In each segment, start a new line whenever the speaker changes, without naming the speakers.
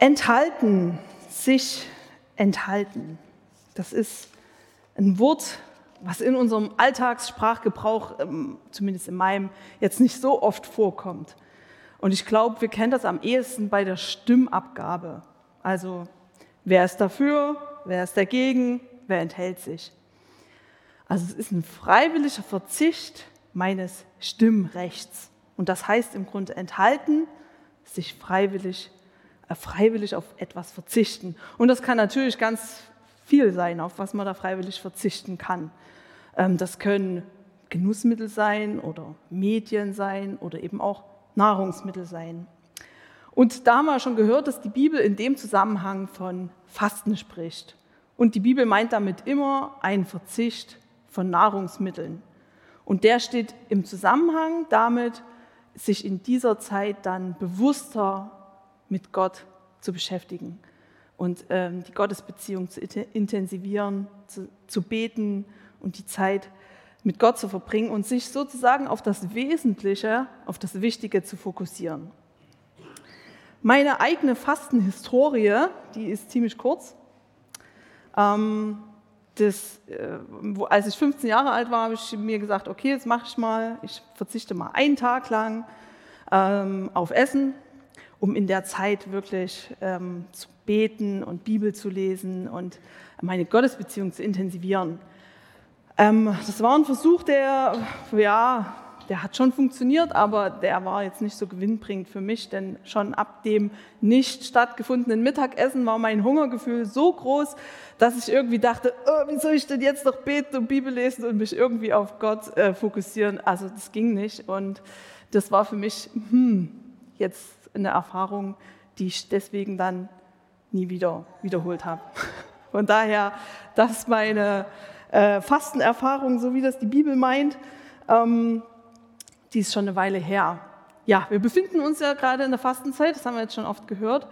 Enthalten, sich enthalten. Das ist ein Wort, was in unserem Alltagssprachgebrauch, ähm, zumindest in meinem, jetzt nicht so oft vorkommt. Und ich glaube, wir kennen das am ehesten bei der Stimmabgabe. Also wer ist dafür, wer ist dagegen, wer enthält sich. Also es ist ein freiwilliger Verzicht meines Stimmrechts. Und das heißt im Grunde enthalten, sich freiwillig, freiwillig auf etwas verzichten. Und das kann natürlich ganz viel sein, auf was man da freiwillig verzichten kann. Ähm, das können Genussmittel sein oder Medien sein oder eben auch Nahrungsmittel sein. Und da haben wir schon gehört, dass die Bibel in dem Zusammenhang von Fasten spricht. Und die Bibel meint damit immer einen Verzicht von Nahrungsmitteln. Und der steht im Zusammenhang damit, sich in dieser Zeit dann bewusster mit Gott zu beschäftigen und ähm, die Gottesbeziehung zu intensivieren, zu, zu beten und die Zeit mit Gott zu verbringen und sich sozusagen auf das Wesentliche, auf das Wichtige zu fokussieren. Meine eigene Fastenhistorie, die ist ziemlich kurz. Ähm, das, äh, wo, als ich 15 Jahre alt war, habe ich mir gesagt, okay, jetzt mache ich mal, ich verzichte mal einen Tag lang ähm, auf Essen, um in der Zeit wirklich ähm, zu beten und Bibel zu lesen und meine Gottesbeziehung zu intensivieren. Ähm, das war ein Versuch, der, ja, der hat schon funktioniert, aber der war jetzt nicht so gewinnbringend für mich, denn schon ab dem nicht stattgefundenen Mittagessen war mein Hungergefühl so groß, dass ich irgendwie dachte, oh, wie soll ich denn jetzt noch beten und Bibel lesen und mich irgendwie auf Gott äh, fokussieren? Also das ging nicht und das war für mich hm, jetzt eine Erfahrung, die ich deswegen dann nie wieder wiederholt habe. Von daher, das ist meine äh, Fastenerfahrung, so wie das die Bibel meint, ähm, die ist schon eine Weile her. Ja, wir befinden uns ja gerade in der Fastenzeit, das haben wir jetzt schon oft gehört.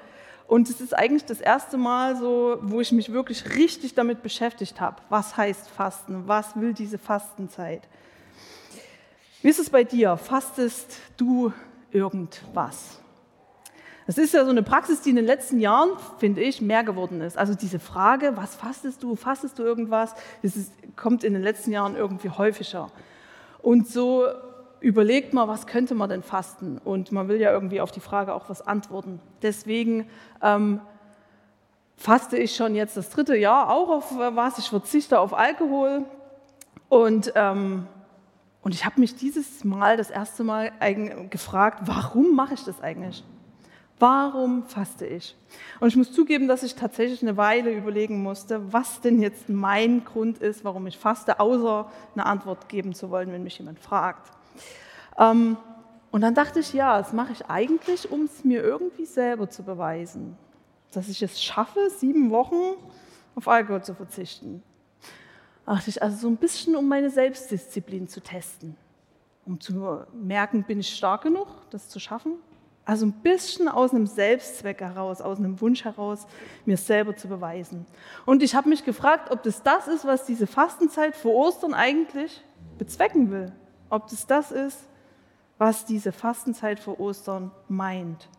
Und es ist eigentlich das erste Mal so, wo ich mich wirklich richtig damit beschäftigt habe. Was heißt Fasten? Was will diese Fastenzeit? Wie ist es bei dir? Fastest du irgendwas? Das ist ja so eine Praxis, die in den letzten Jahren, finde ich, mehr geworden ist. Also diese Frage, was fastest du, fastest du irgendwas, das ist, kommt in den letzten Jahren irgendwie häufiger. Und so überlegt man, was könnte man denn fasten? Und man will ja irgendwie auf die Frage auch was antworten. Deswegen ähm, faste ich schon jetzt das dritte Jahr auch auf was. Ich verzichte auf Alkohol. Und, ähm, und ich habe mich dieses Mal, das erste Mal gefragt, warum mache ich das eigentlich? Warum faste ich? Und ich muss zugeben, dass ich tatsächlich eine Weile überlegen musste, was denn jetzt mein Grund ist, warum ich faste, außer eine Antwort geben zu wollen, wenn mich jemand fragt. Ähm, und dann dachte ich, ja, das mache ich eigentlich, um es mir irgendwie selber zu beweisen, dass ich es schaffe, sieben Wochen auf Alkohol zu verzichten. Dachte ich, also so ein bisschen, um meine Selbstdisziplin zu testen, um zu merken, bin ich stark genug, das zu schaffen also ein bisschen aus einem Selbstzweck heraus, aus einem Wunsch heraus, mir selber zu beweisen. Und ich habe mich gefragt, ob das das ist, was diese Fastenzeit vor Ostern eigentlich bezwecken will. Ob das das ist, was diese Fastenzeit vor Ostern meint.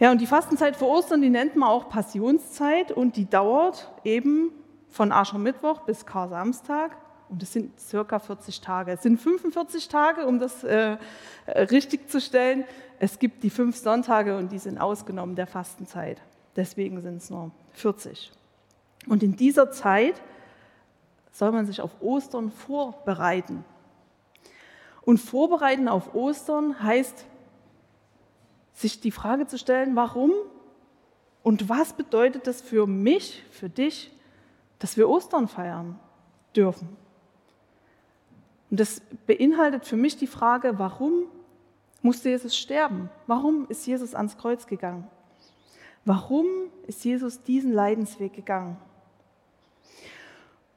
Ja, und die Fastenzeit vor Ostern, die nennt man auch Passionszeit und die dauert eben von Aschermittwoch bis Kar-Samstag. Und das sind circa 40 Tage. Es sind 45 Tage, um das äh, richtig zu stellen. Es gibt die fünf Sonntage und die sind ausgenommen der Fastenzeit. Deswegen sind es nur 40. Und in dieser Zeit soll man sich auf Ostern vorbereiten. Und vorbereiten auf Ostern heißt, sich die Frage zu stellen, warum und was bedeutet das für mich, für dich, dass wir Ostern feiern dürfen. Und das beinhaltet für mich die Frage, warum musste Jesus sterben? Warum ist Jesus ans Kreuz gegangen? Warum ist Jesus diesen Leidensweg gegangen?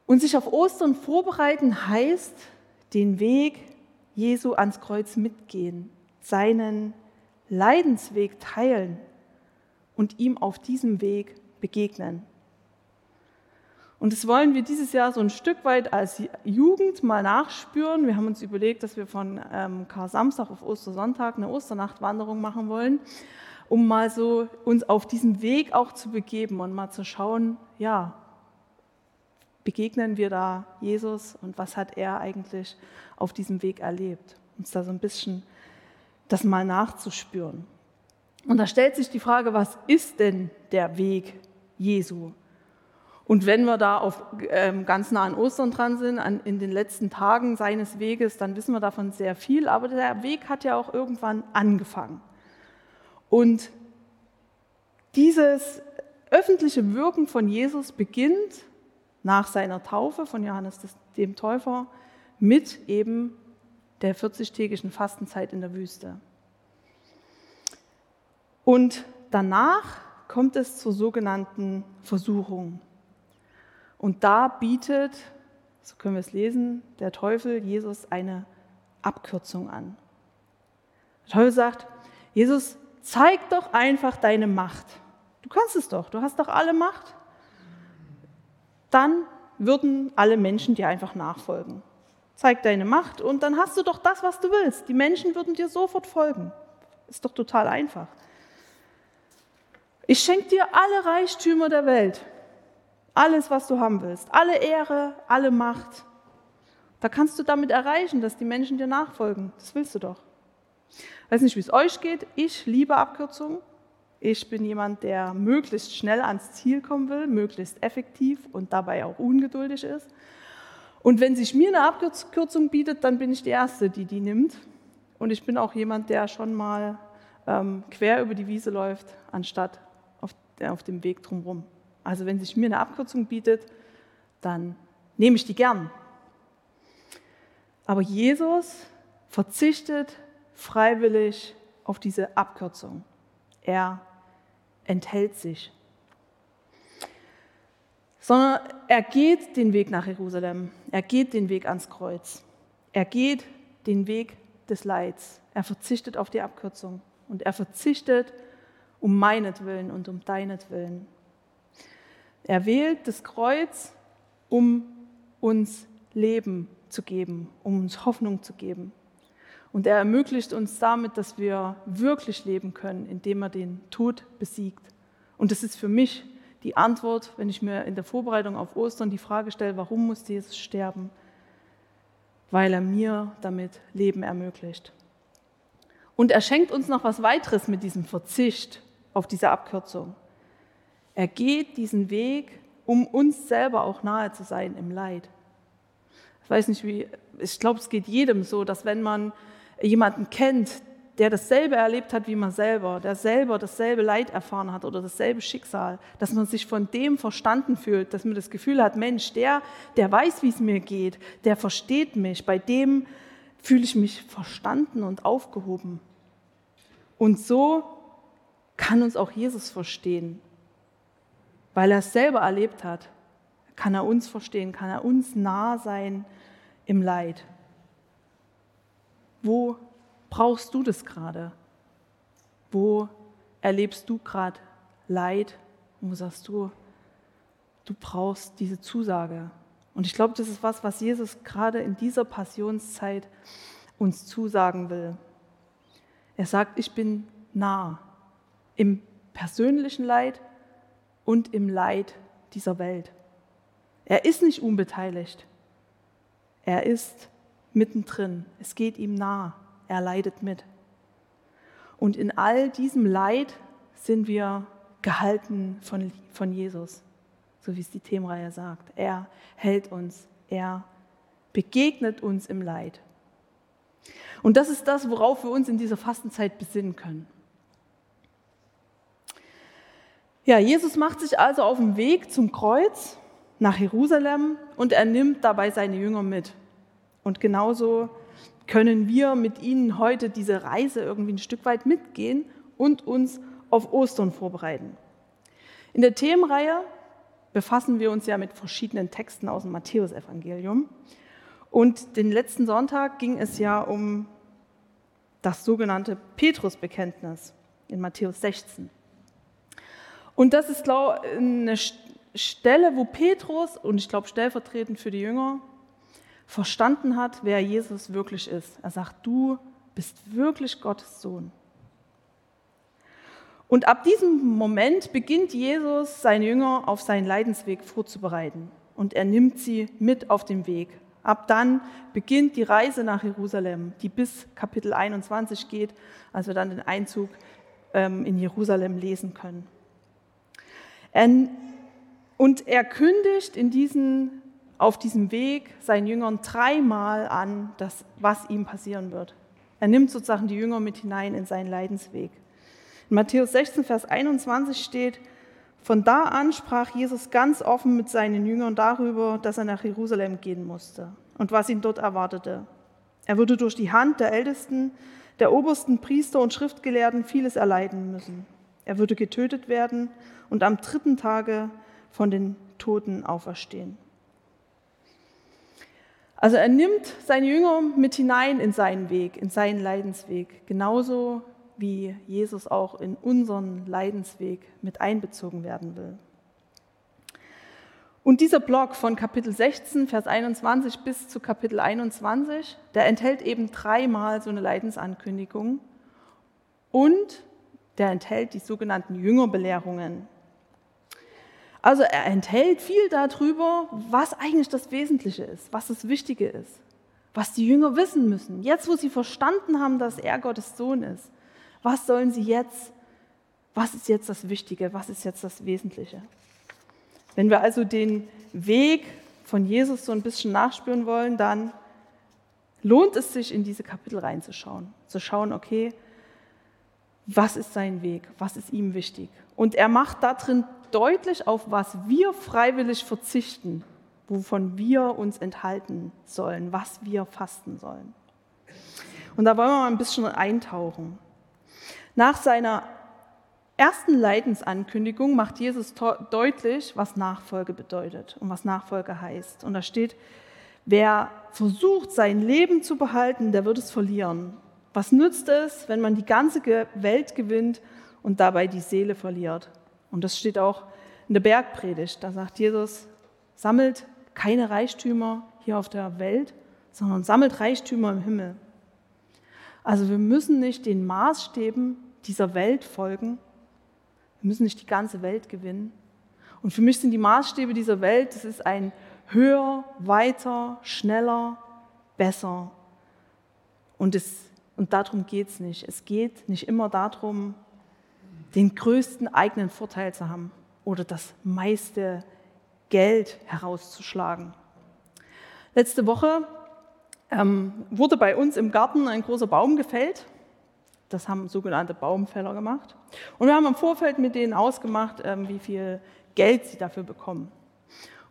Und sich auf Ostern vorbereiten heißt, den Weg Jesu ans Kreuz mitgehen, seinen Leidensweg teilen und ihm auf diesem Weg begegnen. Und das wollen wir dieses Jahr so ein Stück weit als Jugend mal nachspüren. Wir haben uns überlegt, dass wir von ähm, Kar Samstag auf Ostersonntag eine Osternachtwanderung machen wollen. um mal so uns auf diesen Weg auch zu begeben und mal zu schauen, ja, begegnen wir da Jesus und was hat er eigentlich auf diesem Weg erlebt? Uns da so ein bisschen das mal nachzuspüren. Und da stellt sich die Frage, was ist denn der Weg Jesu? Und wenn wir da auf ähm, ganz nah an Ostern dran sind, an, in den letzten Tagen seines Weges, dann wissen wir davon sehr viel. Aber der Weg hat ja auch irgendwann angefangen. Und dieses öffentliche Wirken von Jesus beginnt nach seiner Taufe von Johannes dem Täufer mit eben der 40-tägigen Fastenzeit in der Wüste. Und danach kommt es zur sogenannten Versuchung. Und da bietet, so können wir es lesen, der Teufel Jesus eine Abkürzung an. Der Teufel sagt, Jesus, zeig doch einfach deine Macht. Du kannst es doch, du hast doch alle Macht. Dann würden alle Menschen dir einfach nachfolgen. Zeig deine Macht und dann hast du doch das, was du willst. Die Menschen würden dir sofort folgen. Ist doch total einfach. Ich schenke dir alle Reichtümer der Welt. Alles, was du haben willst. Alle Ehre, alle Macht. Da kannst du damit erreichen, dass die Menschen dir nachfolgen. Das willst du doch. Weiß nicht, wie es euch geht. Ich liebe Abkürzungen. Ich bin jemand, der möglichst schnell ans Ziel kommen will, möglichst effektiv und dabei auch ungeduldig ist. Und wenn sich mir eine Abkürzung bietet, dann bin ich die Erste, die die nimmt. Und ich bin auch jemand, der schon mal ähm, quer über die Wiese läuft, anstatt auf, auf dem Weg drumherum. Also wenn sich mir eine Abkürzung bietet, dann nehme ich die gern. Aber Jesus verzichtet freiwillig auf diese Abkürzung. Er enthält sich. Sondern er geht den Weg nach Jerusalem. Er geht den Weg ans Kreuz. Er geht den Weg des Leids. Er verzichtet auf die Abkürzung. Und er verzichtet um meinetwillen und um deinetwillen. Er wählt das Kreuz, um uns Leben zu geben, um uns Hoffnung zu geben. Und er ermöglicht uns damit, dass wir wirklich leben können, indem er den Tod besiegt. Und das ist für mich die Antwort, wenn ich mir in der Vorbereitung auf Ostern die Frage stelle, warum muss Jesus sterben? Weil er mir damit Leben ermöglicht. Und er schenkt uns noch was weiteres mit diesem Verzicht auf diese Abkürzung. Er geht diesen Weg, um uns selber auch nahe zu sein im Leid. Ich weiß nicht, wie, ich glaube, es geht jedem so, dass wenn man jemanden kennt, der dasselbe erlebt hat wie man selber, der selber dasselbe Leid erfahren hat oder dasselbe Schicksal, dass man sich von dem verstanden fühlt, dass man das Gefühl hat, Mensch, der, der weiß, wie es mir geht, der versteht mich, bei dem fühle ich mich verstanden und aufgehoben. Und so kann uns auch Jesus verstehen weil er es selber erlebt hat, kann er uns verstehen, kann er uns nah sein im Leid. Wo brauchst du das gerade? Wo erlebst du gerade Leid? Wo sagst du, du brauchst diese Zusage? Und ich glaube, das ist was, was Jesus gerade in dieser Passionszeit uns zusagen will. Er sagt, ich bin nah im persönlichen Leid, und im Leid dieser Welt. Er ist nicht unbeteiligt. Er ist mittendrin. Es geht ihm nah. Er leidet mit. Und in all diesem Leid sind wir gehalten von, von Jesus, so wie es die Themenreihe sagt. Er hält uns. Er begegnet uns im Leid. Und das ist das, worauf wir uns in dieser Fastenzeit besinnen können. Ja, Jesus macht sich also auf den Weg zum Kreuz nach Jerusalem und er nimmt dabei seine Jünger mit. Und genauso können wir mit ihnen heute diese Reise irgendwie ein Stück weit mitgehen und uns auf Ostern vorbereiten. In der Themenreihe befassen wir uns ja mit verschiedenen Texten aus dem Matthäusevangelium. Und den letzten Sonntag ging es ja um das sogenannte Petrusbekenntnis in Matthäus 16. Und das ist glaub, eine Stelle, wo Petrus, und ich glaube stellvertretend für die Jünger, verstanden hat, wer Jesus wirklich ist. Er sagt, du bist wirklich Gottes Sohn. Und ab diesem Moment beginnt Jesus, seine Jünger auf seinen Leidensweg vorzubereiten. Und er nimmt sie mit auf den Weg. Ab dann beginnt die Reise nach Jerusalem, die bis Kapitel 21 geht, als wir dann den Einzug ähm, in Jerusalem lesen können. Und er kündigt in diesen, auf diesem Weg seinen Jüngern dreimal an, dass, was ihm passieren wird. Er nimmt sozusagen die Jünger mit hinein in seinen Leidensweg. In Matthäus 16, Vers 21 steht, von da an sprach Jesus ganz offen mit seinen Jüngern darüber, dass er nach Jerusalem gehen musste und was ihn dort erwartete. Er würde durch die Hand der Ältesten, der obersten Priester und Schriftgelehrten vieles erleiden müssen. Er würde getötet werden und am dritten Tage von den Toten auferstehen. Also er nimmt seine Jünger mit hinein in seinen Weg, in seinen Leidensweg, genauso wie Jesus auch in unseren Leidensweg mit einbezogen werden will. Und dieser Block von Kapitel 16, Vers 21 bis zu Kapitel 21, der enthält eben dreimal so eine Leidensankündigung und der enthält die sogenannten Jüngerbelehrungen. Also er enthält viel darüber, was eigentlich das Wesentliche ist, was das Wichtige ist, was die Jünger wissen müssen. Jetzt, wo sie verstanden haben, dass er Gottes Sohn ist, was sollen sie jetzt, was ist jetzt das Wichtige, was ist jetzt das Wesentliche? Wenn wir also den Weg von Jesus so ein bisschen nachspüren wollen, dann lohnt es sich, in diese Kapitel reinzuschauen. Zu schauen, okay, was ist sein Weg, was ist ihm wichtig. Und er macht darin deutlich, auf was wir freiwillig verzichten, wovon wir uns enthalten sollen, was wir fasten sollen. Und da wollen wir mal ein bisschen eintauchen. Nach seiner ersten Leidensankündigung macht Jesus deutlich, was Nachfolge bedeutet und was Nachfolge heißt. Und da steht, wer versucht, sein Leben zu behalten, der wird es verlieren. Was nützt es, wenn man die ganze Welt gewinnt und dabei die Seele verliert? Und das steht auch in der Bergpredigt. Da sagt Jesus, sammelt keine Reichtümer hier auf der Welt, sondern sammelt Reichtümer im Himmel. Also wir müssen nicht den Maßstäben dieser Welt folgen. Wir müssen nicht die ganze Welt gewinnen. Und für mich sind die Maßstäbe dieser Welt, das ist ein höher, weiter, schneller, besser. Und, es, und darum geht es nicht. Es geht nicht immer darum, den größten eigenen Vorteil zu haben oder das meiste Geld herauszuschlagen. Letzte Woche ähm, wurde bei uns im Garten ein großer Baum gefällt das haben sogenannte Baumfäller gemacht. Und wir haben im Vorfeld mit denen ausgemacht, ähm, wie viel Geld sie dafür bekommen.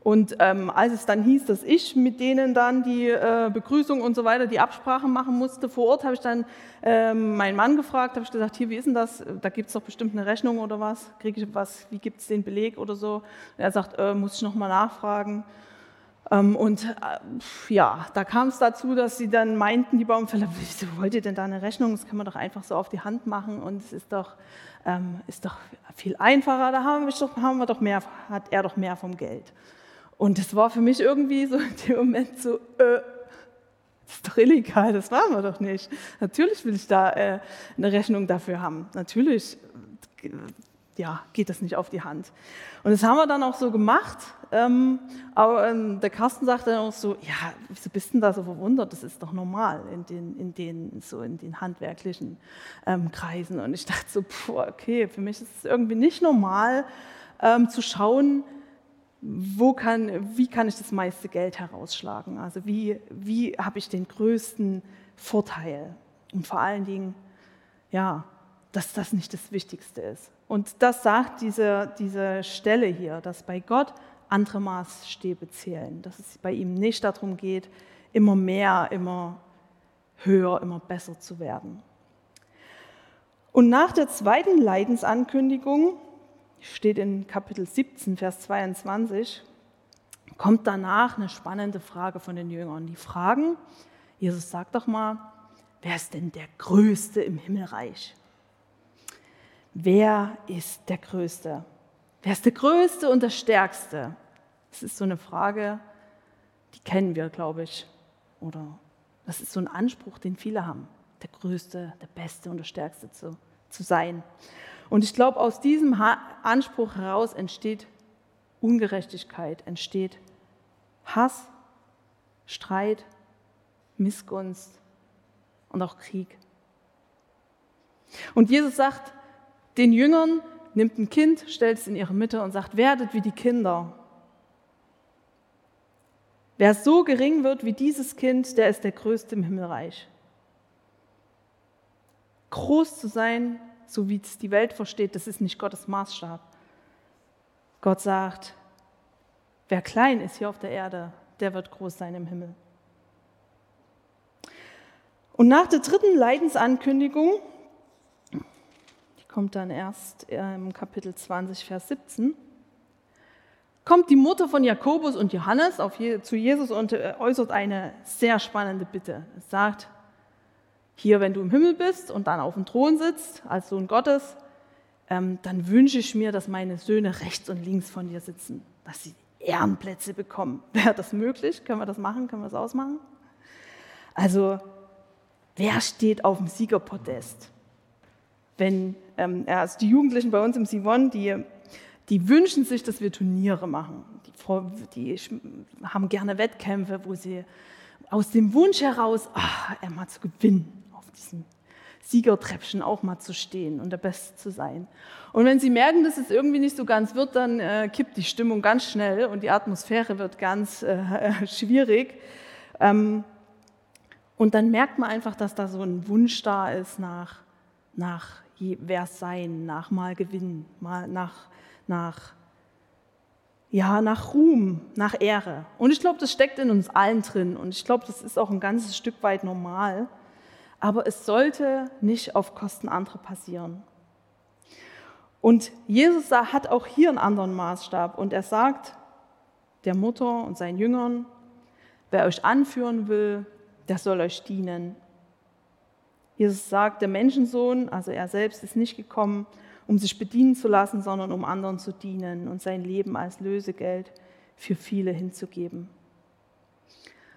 Und ähm, als es dann hieß, dass ich mit denen dann die äh, Begrüßung und so weiter, die Absprache machen musste vor Ort, habe ich dann ähm, meinen Mann gefragt, habe ich gesagt, hier, wie ist denn das? Da gibt es doch bestimmt eine Rechnung oder was? Kriege ich was? Wie gibt es den Beleg oder so? Und er sagt, äh, muss ich nochmal nachfragen. Ähm, und äh, ja, da kam es dazu, dass sie dann meinten, die Baumfäller, wieso wollt ihr denn da eine Rechnung? Das kann man doch einfach so auf die Hand machen und es ist doch, ähm, ist doch viel einfacher, da haben wir, doch, haben wir doch mehr, hat er doch mehr vom Geld. Und das war für mich irgendwie so in dem Moment so, äh, das ist doch illegal, das machen wir doch nicht. Natürlich will ich da äh, eine Rechnung dafür haben. Natürlich ja, geht das nicht auf die Hand. Und das haben wir dann auch so gemacht. Ähm, aber ähm, der Carsten sagte dann auch so, ja, wieso bist du da so verwundert? Das ist doch normal in den, in den, so in den handwerklichen ähm, Kreisen. Und ich dachte so, puh, okay, für mich ist es irgendwie nicht normal ähm, zu schauen, wo kann, wie kann ich das meiste Geld herausschlagen? Also wie, wie habe ich den größten Vorteil? Und vor allen Dingen, ja, dass das nicht das Wichtigste ist. Und das sagt diese, diese Stelle hier, dass bei Gott andere Maßstäbe zählen, dass es bei ihm nicht darum geht, immer mehr, immer höher, immer besser zu werden. Und nach der zweiten Leidensankündigung, steht in Kapitel 17, Vers 22, kommt danach eine spannende Frage von den Jüngern. Die fragen, Jesus sagt doch mal, wer ist denn der Größte im Himmelreich? wer ist der Größte? Wer ist der Größte und der Stärkste? Das ist so eine Frage, die kennen wir, glaube ich. Oder das ist so ein Anspruch, den viele haben, der Größte, der Beste und der Stärkste zu, zu sein. Und ich glaube, aus diesem Anspruch heraus entsteht Ungerechtigkeit, entsteht Hass, Streit, Missgunst und auch Krieg. Und Jesus sagt den Jüngern, nimmt ein Kind, stellt es in ihre Mitte und sagt, werdet wie die Kinder. Wer so gering wird wie dieses Kind, der ist der Größte im Himmelreich. Groß zu sein, so wie es die Welt versteht, das ist nicht Gottes Maßstab. Gott sagt, wer klein ist hier auf der Erde, der wird groß sein im Himmel. Und nach der dritten Leidensankündigung, die kommt dann erst im Kapitel 20, Vers 17, kommt die Mutter von Jakobus und Johannes auf, zu Jesus und äh, äußert eine sehr spannende Bitte. Es sagt, hier, wenn du im Himmel bist und dann auf dem Thron sitzt als Sohn Gottes, ähm, dann wünsche ich mir, dass meine Söhne rechts und links von dir sitzen, dass sie Ehrenplätze bekommen. Wäre das möglich? Können wir das machen? Können wir das ausmachen? Also Wer steht auf dem Siegerpodest? Wenn, ähm, also die Jugendlichen bei uns im Sivon, die, die wünschen sich, dass wir Turniere machen. Die, die haben gerne Wettkämpfe, wo sie aus dem Wunsch heraus, ach, mal zu gewinnen, diesem Siegertreppchen auch mal zu stehen und der Beste zu sein. Und wenn sie merken, dass es irgendwie nicht so ganz wird, dann äh, kippt die Stimmung ganz schnell und die Atmosphäre wird ganz äh, schwierig. Ähm, und dann merkt man einfach, dass da so ein Wunsch da ist nach, nach wer sein, nach mal gewinnen, mal nach, nach, ja, nach Ruhm, nach Ehre. Und ich glaube, das steckt in uns allen drin. Und ich glaube, das ist auch ein ganzes Stück weit normal. Aber es sollte nicht auf Kosten anderer passieren. Und Jesus hat auch hier einen anderen Maßstab. Und er sagt der Mutter und seinen Jüngern, wer euch anführen will, der soll euch dienen. Jesus sagt, der Menschensohn, also er selbst ist nicht gekommen, um sich bedienen zu lassen, sondern um anderen zu dienen und sein Leben als Lösegeld für viele hinzugeben.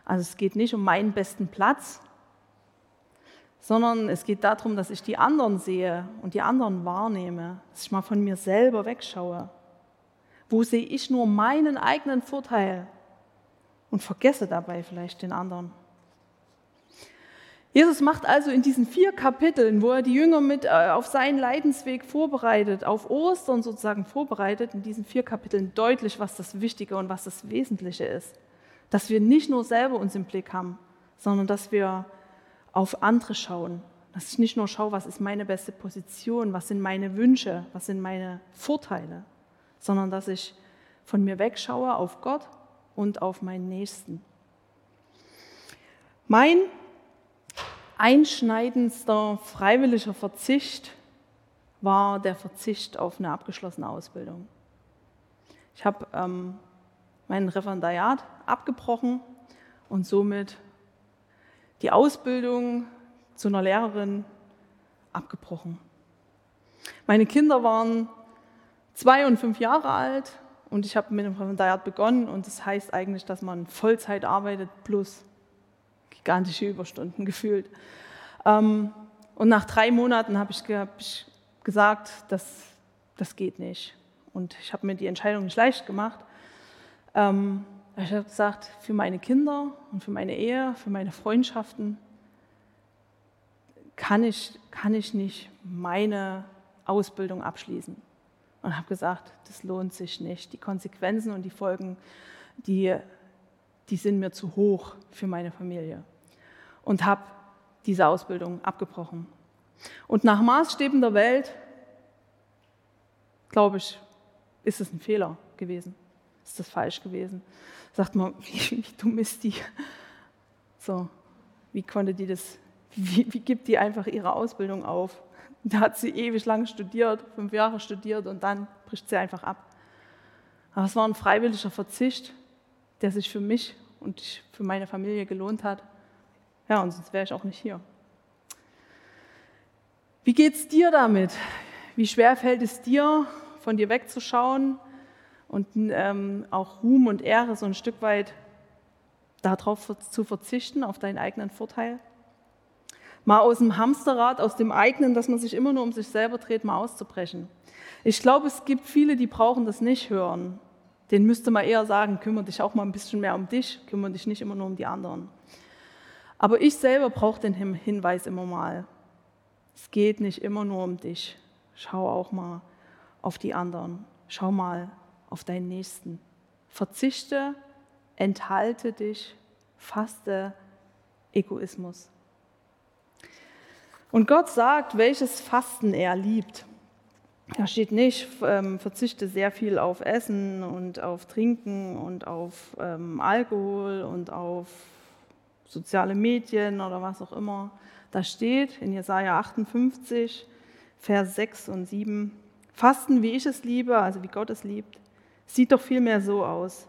Also es geht nicht um meinen besten Platz, sondern es geht darum, dass ich die anderen sehe und die anderen wahrnehme, dass ich mal von mir selber wegschaue. Wo sehe ich nur meinen eigenen Vorteil und vergesse dabei vielleicht den anderen? Jesus macht also in diesen vier Kapiteln, wo er die Jünger mit äh, auf seinen Leidensweg vorbereitet, auf Ostern sozusagen vorbereitet, in diesen vier Kapiteln deutlich, was das Wichtige und was das Wesentliche ist. Dass wir nicht nur selber uns im Blick haben, sondern dass wir auf andere schauen. Dass ich nicht nur schaue, was ist meine beste Position, was sind meine Wünsche, was sind meine Vorteile, sondern dass ich von mir wegschaue auf Gott und auf meinen Nächsten. Mein einschneidendster freiwilliger Verzicht war der Verzicht auf eine abgeschlossene Ausbildung. Ich habe ähm, mein Referendariat abgebrochen und somit die Ausbildung zu einer Lehrerin abgebrochen. Meine Kinder waren zwei und fünf Jahre alt und ich habe mit dem Referendariat begonnen und das heißt eigentlich, dass man Vollzeit arbeitet plus gigantische Überstunden gefühlt. Ähm, und nach drei Monaten habe ich, gesagt, das, das geht nicht. Und ich habe mir die Entscheidung nicht leicht gemacht. Ähm, ich habe gesagt, für meine Kinder und für meine Ehe, für meine Freundschaften kann ich, kann ich nicht meine Ausbildung abschließen. Und habe gesagt, das lohnt sich nicht. Die Konsequenzen und die Folgen, die die sind mir zu hoch für meine Familie. Und habe diese Ausbildung abgebrochen. Und nach Maßstäben der Welt, glaube ich, ist es ein Fehler gewesen. Ist das falsch gewesen? Sagt man, wie, wie dumm ist die? So, wie konnte die das, wie, wie gibt die einfach ihre Ausbildung auf? Da hat sie ewig lang studiert, fünf Jahre studiert und dann bricht sie einfach ab. Aber es war ein freiwilliger Verzicht der sich für mich und für meine Familie gelohnt hat. Ja, und sonst wäre ich auch nicht hier. Wie geht es dir damit? Wie schwer fällt es dir, von dir wegzuschauen und ähm, auch Ruhm und Ehre so ein Stück weit darauf zu verzichten, auf deinen eigenen Vorteil? mal aus dem Hamsterrad, aus dem eigenen, dass man sich immer nur um sich selber dreht, mal auszubrechen. Ich glaube, es gibt viele, die brauchen das nicht hören. Den müsste man eher sagen, kümmere dich auch mal ein bisschen mehr um dich, kümmere dich nicht immer nur um die anderen. Aber ich selber brauche den Hinweis immer mal. Es geht nicht immer nur um dich. Schau auch mal auf die anderen. Schau mal auf deinen Nächsten. Verzichte, enthalte dich, faste Egoismus. Und Gott sagt, welches Fasten er liebt. Da steht nicht, ähm, verzichte sehr viel auf Essen und auf Trinken und auf ähm, Alkohol und auf soziale Medien oder was auch immer. Da steht in Jesaja 58, Vers 6 und 7, Fasten, wie ich es liebe, also wie Gott es liebt, sieht doch vielmehr so aus.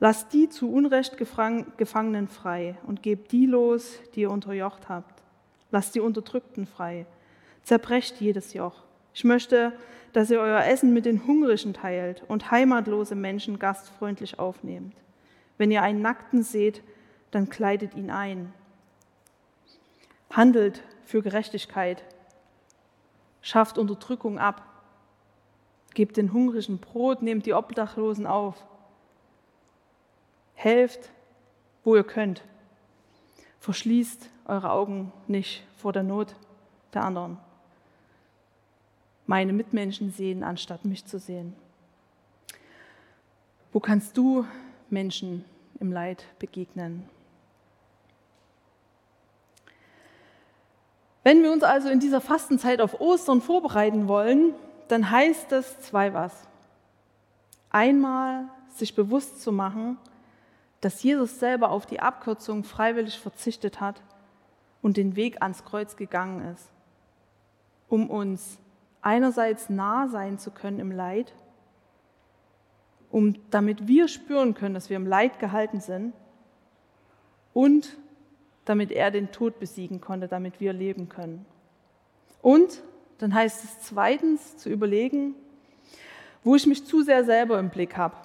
Lasst die zu Unrecht Gefangenen frei und gebt die los, die ihr unterjocht habt. Lasst die Unterdrückten frei. Zerbrecht jedes Joch. Ich möchte, dass ihr euer Essen mit den Hungrigen teilt und heimatlose Menschen gastfreundlich aufnehmt. Wenn ihr einen Nackten seht, dann kleidet ihn ein. Handelt für Gerechtigkeit. Schafft Unterdrückung ab. Gebt den Hungrigen Brot, nehmt die Obdachlosen auf. Helft, wo ihr könnt. Verschließt eure Augen nicht vor der Not der anderen meine Mitmenschen sehen, anstatt mich zu sehen? Wo kannst du Menschen im Leid begegnen? Wenn wir uns also in dieser Fastenzeit auf Ostern vorbereiten wollen, dann heißt das zwei was. Einmal sich bewusst zu machen, dass Jesus selber auf die Abkürzung freiwillig verzichtet hat und den Weg ans Kreuz gegangen ist, um uns einerseits nah sein zu können im Leid, um damit wir spüren können, dass wir im Leid gehalten sind und damit er den Tod besiegen konnte, damit wir leben können. Und dann heißt es zweitens zu überlegen, wo ich mich zu sehr selber im Blick habe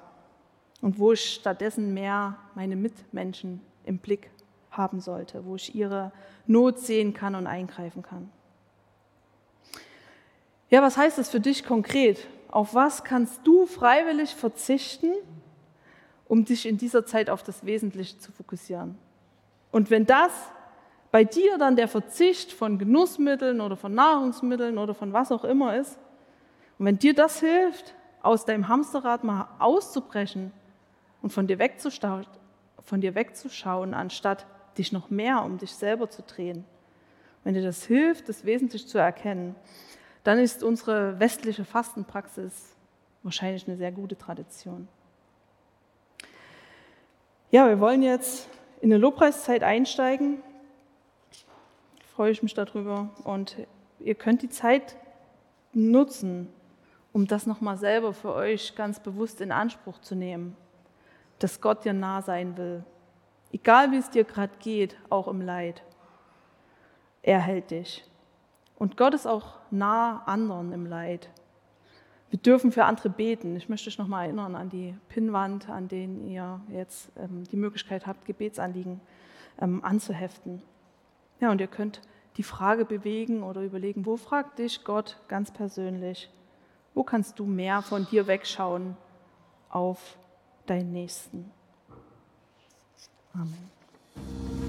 und wo ich stattdessen mehr meine Mitmenschen im Blick haben sollte, wo ich ihre Not sehen kann und eingreifen kann. Ja, was heißt das für dich konkret? Auf was kannst du freiwillig verzichten, um dich in dieser Zeit auf das Wesentliche zu fokussieren? Und wenn das bei dir dann der Verzicht von Genussmitteln oder von Nahrungsmitteln oder von was auch immer ist, und wenn dir das hilft, aus deinem Hamsterrad mal auszubrechen und von dir, von dir wegzuschauen, anstatt dich noch mehr um dich selber zu drehen, wenn dir das hilft, das Wesentliche zu erkennen, dann ist unsere westliche Fastenpraxis wahrscheinlich eine sehr gute Tradition. Ja, wir wollen jetzt in eine Lobpreiszeit einsteigen. Freue ich mich darüber. Und ihr könnt die Zeit nutzen, um das nochmal selber für euch ganz bewusst in Anspruch zu nehmen, dass Gott dir nah sein will. Egal wie es dir gerade geht, auch im Leid. Er hält dich. Und Gott ist auch nah anderen im Leid. Wir dürfen für andere beten. Ich möchte euch noch mal erinnern an die Pinnwand, an denen ihr jetzt ähm, die Möglichkeit habt, Gebetsanliegen ähm, anzuheften. Ja, und ihr könnt die Frage bewegen oder überlegen, wo fragt dich Gott ganz persönlich? Wo kannst du mehr von dir wegschauen auf deinen Nächsten? Amen.